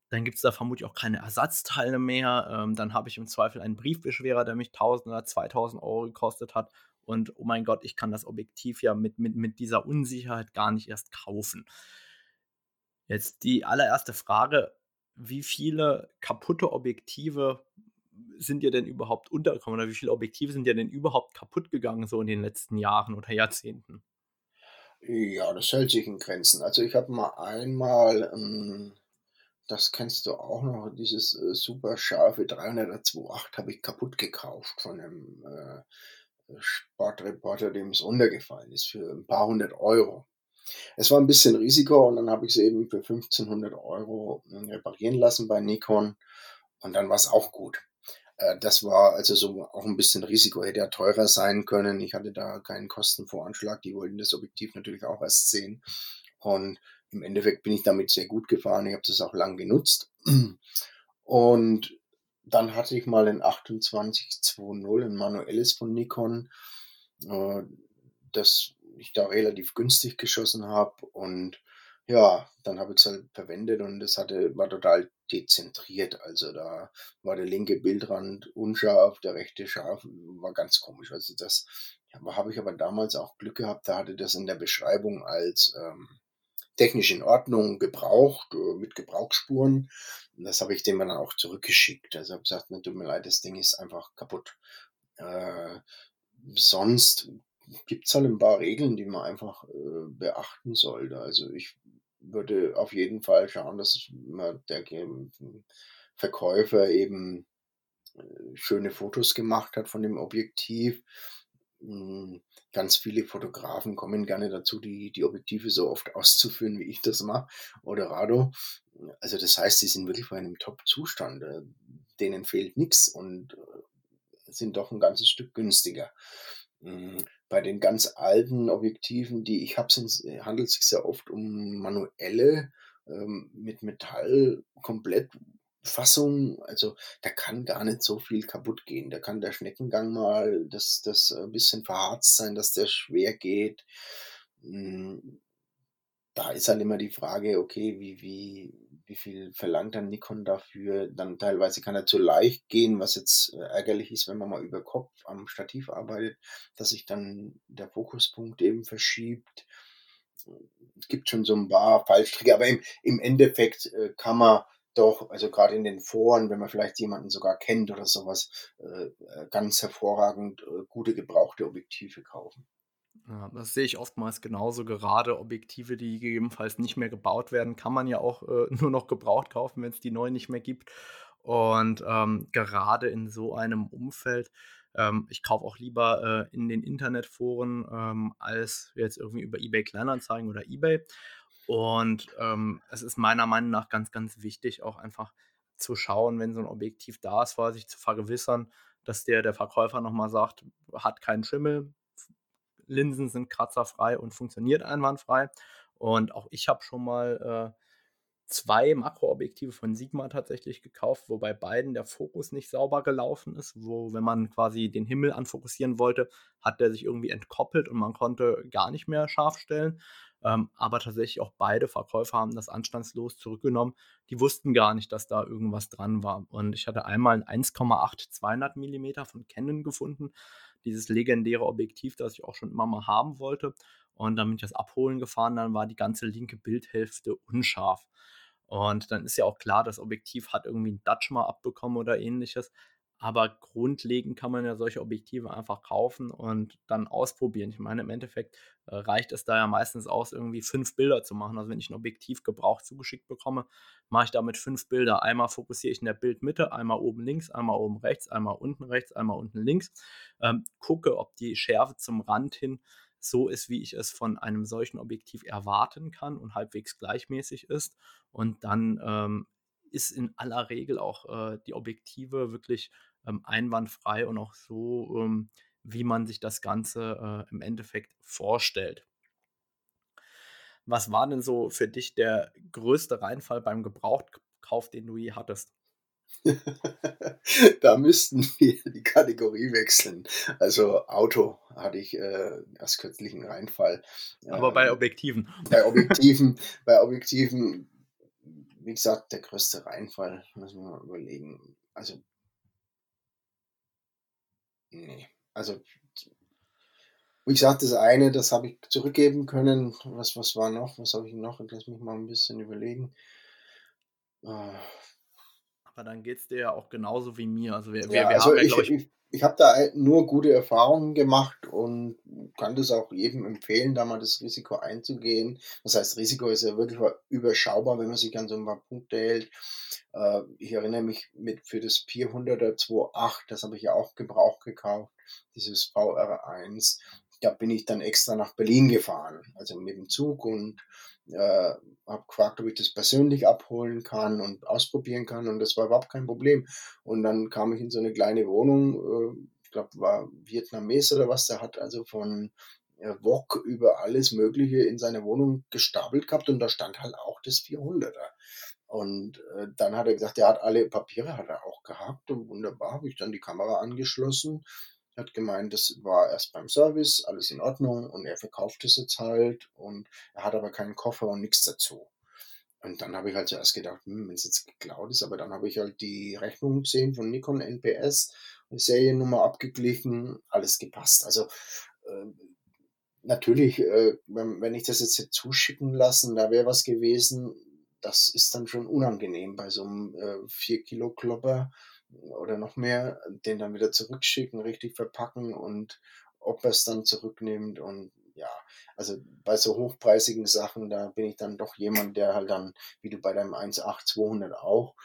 dann gibt es da vermutlich auch keine Ersatzteile mehr. Ähm, dann habe ich im Zweifel einen Briefbeschwerer, der mich 1000 oder 2000 Euro gekostet hat. Und oh mein Gott, ich kann das Objektiv ja mit, mit, mit dieser Unsicherheit gar nicht erst kaufen. Jetzt die allererste Frage, wie viele kaputte Objektive sind dir denn überhaupt untergekommen oder wie viele Objektive sind dir denn überhaupt kaputt gegangen so in den letzten Jahren oder Jahrzehnten? Ja, das hält sich in Grenzen. Also ich habe mal einmal, ähm, das kennst du auch noch, dieses äh, super scharfe 300er 2.8 habe ich kaputt gekauft von einem äh, Sportreporter, dem es runtergefallen ist, für ein paar hundert Euro. Es war ein bisschen Risiko und dann habe ich es eben für 1500 Euro hm, reparieren lassen bei Nikon und dann war es auch gut. Äh, das war also so auch ein bisschen Risiko, hätte ja teurer sein können. Ich hatte da keinen Kostenvoranschlag. Die wollten das Objektiv natürlich auch erst sehen. Und im Endeffekt bin ich damit sehr gut gefahren. Ich habe das auch lang genutzt. Und dann hatte ich mal ein 2820, ein manuelles von Nikon, äh, das ich da relativ günstig geschossen habe. Und ja, dann habe ich es halt verwendet und es hatte, war total dezentriert. Also da war der linke Bildrand unscharf, der rechte scharf, war ganz komisch. Also das ja, habe ich aber damals auch Glück gehabt, da hatte das in der Beschreibung als ähm, technisch in Ordnung gebraucht, äh, mit Gebrauchsspuren. Und das habe ich dem dann auch zurückgeschickt. Also habe gesagt, ne, tut mir leid, das Ding ist einfach kaputt. Äh, sonst gibt es halt ein paar Regeln, die man einfach äh, beachten sollte. Also ich würde auf jeden Fall schauen, dass der Verkäufer eben äh, schöne Fotos gemacht hat von dem Objektiv. Hm, ganz viele Fotografen kommen gerne dazu, die, die Objektive so oft auszuführen, wie ich das mache, oder Rado. Also das heißt, sie sind wirklich bei einem Top-Zustand. Äh, denen fehlt nichts und äh, sind doch ein ganzes Stück günstiger. Bei den ganz alten Objektiven, die ich habe, handelt es sich sehr oft um manuelle ähm, mit Metall komplett Fassung, also da kann gar nicht so viel kaputt gehen. Da kann der Schneckengang mal das, das ein bisschen verharzt sein, dass der schwer geht. Hm, da ist halt immer die Frage, okay, wie, wie, wie viel verlangt dann Nikon dafür? Dann teilweise kann er zu leicht gehen, was jetzt äh, ärgerlich ist, wenn man mal über Kopf am Stativ arbeitet, dass sich dann der Fokuspunkt eben verschiebt. Es gibt schon so ein paar Fallstricke, aber im, im Endeffekt äh, kann man doch, also gerade in den Foren, wenn man vielleicht jemanden sogar kennt oder sowas, äh, ganz hervorragend gute gebrauchte Objektive kaufen. Ja, das sehe ich oftmals genauso. Gerade Objektive, die gegebenenfalls nicht mehr gebaut werden, kann man ja auch äh, nur noch gebraucht kaufen, wenn es die neuen nicht mehr gibt. Und ähm, gerade in so einem Umfeld, ähm, ich kaufe auch lieber äh, in den Internetforen ähm, als jetzt irgendwie über eBay Kleinanzeigen oder eBay. Und ähm, es ist meiner Meinung nach ganz, ganz wichtig, auch einfach zu schauen, wenn so ein Objektiv da ist, vor sich zu vergewissern, dass der, der Verkäufer nochmal sagt, hat keinen Schimmel, Linsen sind kratzerfrei und funktioniert einwandfrei. Und auch ich habe schon mal äh, zwei Makroobjektive von Sigma tatsächlich gekauft, wo bei beiden der Fokus nicht sauber gelaufen ist, wo, wenn man quasi den Himmel anfokussieren wollte, hat der sich irgendwie entkoppelt und man konnte gar nicht mehr scharf stellen. Ähm, aber tatsächlich auch beide Verkäufer haben das anstandslos zurückgenommen. Die wussten gar nicht, dass da irgendwas dran war. Und ich hatte einmal ein 1,8 200 mm von Canon gefunden dieses legendäre Objektiv, das ich auch schon immer mal haben wollte. Und dann bin ich das abholen gefahren, dann war die ganze linke Bildhälfte unscharf. Und dann ist ja auch klar, das Objektiv hat irgendwie ein Dutch mal abbekommen oder ähnliches. Aber grundlegend kann man ja solche Objektive einfach kaufen und dann ausprobieren. Ich meine, im Endeffekt äh, reicht es da ja meistens aus, irgendwie fünf Bilder zu machen. Also wenn ich ein Objektiv gebraucht zugeschickt bekomme, mache ich damit fünf Bilder. Einmal fokussiere ich in der Bildmitte, einmal oben links, einmal oben rechts, einmal unten rechts, einmal unten links. Ähm, gucke, ob die Schärfe zum Rand hin so ist, wie ich es von einem solchen Objektiv erwarten kann und halbwegs gleichmäßig ist. Und dann ähm, ist in aller Regel auch äh, die Objektive wirklich ähm, einwandfrei und auch so, ähm, wie man sich das Ganze äh, im Endeffekt vorstellt. Was war denn so für dich der größte Reinfall beim Gebrauchtkauf, den du je hattest? da müssten wir die Kategorie wechseln. Also Auto hatte ich äh, erst kürzlich einen Reinfall. Aber ähm, bei Objektiven. Bei Objektiven, bei Objektiven, wie gesagt, der größte Reinfall, müssen wir mal überlegen. Also Nee. Also, wie gesagt, das eine, das habe ich zurückgeben können. Was, was war noch? Was habe ich noch? Lass mich mal ein bisschen überlegen. Äh. Aber dann geht es dir ja auch genauso wie mir. Also wir, wir, ja, wir also haben ja, ich, ich, ich habe da nur gute Erfahrungen gemacht und kann das auch jedem empfehlen, da mal das Risiko einzugehen. Das heißt, Risiko ist ja wirklich überschaubar, wenn man sich an so ein paar Punkte hält. Äh, ich erinnere mich mit für das 400er 2.8, das habe ich ja auch Gebrauch gekauft, dieses VR1. Da bin ich dann extra nach Berlin gefahren, also mit dem Zug und äh, habe gefragt, ob ich das persönlich abholen kann und ausprobieren kann und das war überhaupt kein Problem. Und dann kam ich in so eine kleine Wohnung, äh, ich glaube, war Vietnames oder was, der hat also von äh, Wok über alles Mögliche in seiner Wohnung gestapelt gehabt und da stand halt auch das 400er. Und äh, dann hat er gesagt, er hat alle Papiere, hat er auch gehabt und wunderbar, habe ich dann die Kamera angeschlossen hat gemeint, das war erst beim Service, alles in Ordnung und er verkauft es jetzt halt und er hat aber keinen Koffer und nichts dazu. Und dann habe ich halt zuerst gedacht, hm, wenn es jetzt geklaut ist, aber dann habe ich halt die Rechnung gesehen von Nikon NPS, Seriennummer abgeglichen, alles gepasst. Also äh, natürlich, äh, wenn, wenn ich das jetzt hätte zuschicken lassen, da wäre was gewesen, das ist dann schon unangenehm bei so einem äh, 4 Kilo Klopper oder noch mehr, den dann wieder zurückschicken, richtig verpacken und ob er es dann zurücknimmt und ja, also bei so hochpreisigen Sachen, da bin ich dann doch jemand, der halt dann, wie du bei deinem 1.8-200 auch,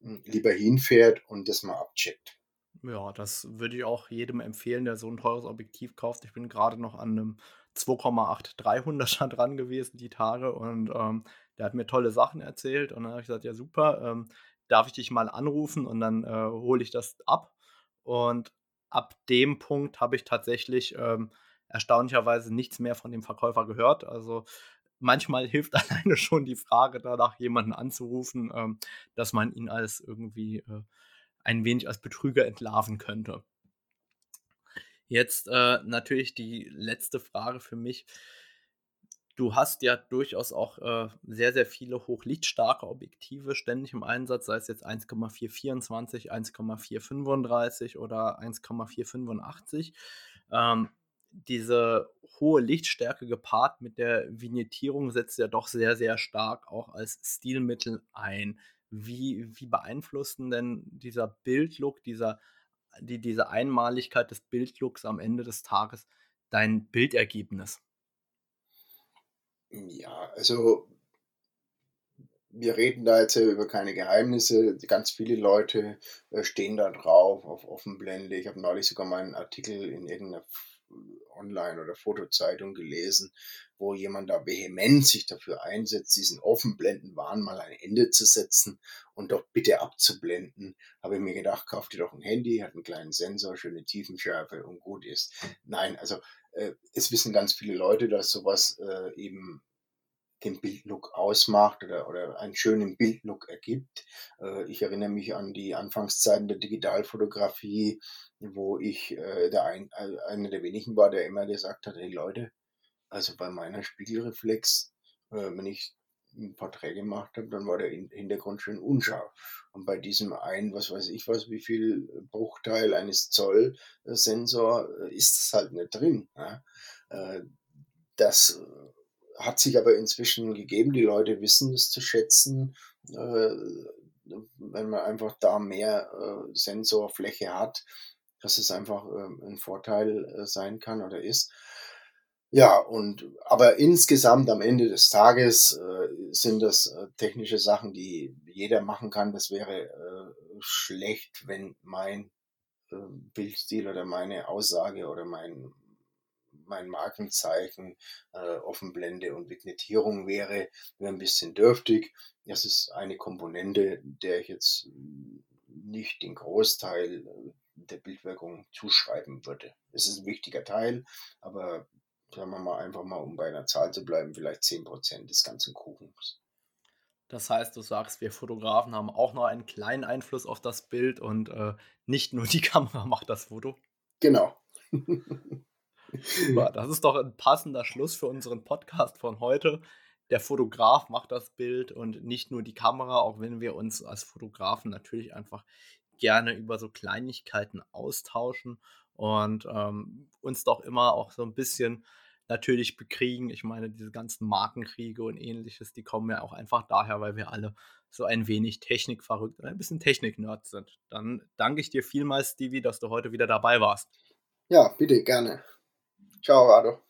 hm, lieber hinfährt und das mal abcheckt. Ja, das würde ich auch jedem empfehlen, der so ein teures Objektiv kauft. Ich bin gerade noch an einem 2,8 300er dran gewesen die Tage und ähm, der hat mir tolle Sachen erzählt und dann habe ich gesagt, ja super, ähm, darf ich dich mal anrufen und dann äh, hole ich das ab. Und ab dem Punkt habe ich tatsächlich ähm, erstaunlicherweise nichts mehr von dem Verkäufer gehört. Also manchmal hilft alleine schon die Frage danach, jemanden anzurufen, ähm, dass man ihn als irgendwie äh, ein wenig als Betrüger entlarven könnte. Jetzt äh, natürlich die letzte Frage für mich. Du hast ja durchaus auch äh, sehr, sehr viele hochlichtstarke Objektive ständig im Einsatz, sei es jetzt 1,424, 1,435 oder 1,485. Ähm, diese hohe Lichtstärke gepaart mit der Vignettierung setzt ja doch sehr, sehr stark auch als Stilmittel ein. Wie, wie beeinflussen denn dieser Bildlook, dieser, die, diese Einmaligkeit des Bildlooks am Ende des Tages dein Bildergebnis? Ja, also wir reden da jetzt über keine Geheimnisse. Ganz viele Leute äh, stehen da drauf auf Offenblende. Ich habe neulich sogar mal einen Artikel in irgendeiner Online- oder Fotozeitung gelesen, wo jemand da vehement sich dafür einsetzt, diesen Offenblendenwahn mal ein Ende zu setzen und doch bitte abzublenden. Habe ich mir gedacht, kauf dir doch ein Handy, hat einen kleinen Sensor, schöne Tiefenschärfe und gut ist. Nein, also äh, es wissen ganz viele Leute, dass sowas äh, eben den Bildlook ausmacht oder, oder einen schönen Bildlook ergibt. Äh, ich erinnere mich an die Anfangszeiten der Digitalfotografie, wo ich äh, der ein, äh, einer der wenigen war, der immer gesagt hat, hey Leute, also bei meiner Spiegelreflex, äh, wenn ich ein Porträt gemacht habe, dann war der Hintergrund schön unscharf. Und bei diesem einen, was weiß ich was, wie viel Bruchteil eines Zoll Sensor äh, ist das halt nicht drin. Ja? Äh, das hat sich aber inzwischen gegeben. Die Leute wissen es zu schätzen. Äh, wenn man einfach da mehr äh, Sensorfläche hat, dass es einfach äh, ein Vorteil äh, sein kann oder ist. Ja, und aber insgesamt am Ende des Tages äh, sind das äh, technische Sachen, die jeder machen kann. Das wäre äh, schlecht, wenn mein äh, Bildstil oder meine Aussage oder mein, mein Markenzeichen äh, Offenblende und Vignettierung wäre, wäre ein bisschen dürftig. Das ist eine Komponente, der ich jetzt nicht den Großteil der Bildwirkung zuschreiben würde. Es ist ein wichtiger Teil, aber sagen wir mal einfach mal, um bei einer Zahl zu bleiben, vielleicht 10% des ganzen Kuchens. Das heißt, du sagst, wir Fotografen haben auch noch einen kleinen Einfluss auf das Bild und äh, nicht nur die Kamera macht das Foto. Genau. Super, das ist doch ein passender Schluss für unseren Podcast von heute. Der Fotograf macht das Bild und nicht nur die Kamera, auch wenn wir uns als Fotografen natürlich einfach gerne über so Kleinigkeiten austauschen und ähm, uns doch immer auch so ein bisschen natürlich bekriegen. Ich meine, diese ganzen Markenkriege und ähnliches, die kommen ja auch einfach daher, weil wir alle so ein wenig technikverrückt und ein bisschen Technik-Nerd sind. Dann danke ich dir vielmals, Stevie, dass du heute wieder dabei warst. Ja, bitte, gerne. Ciao, Rado.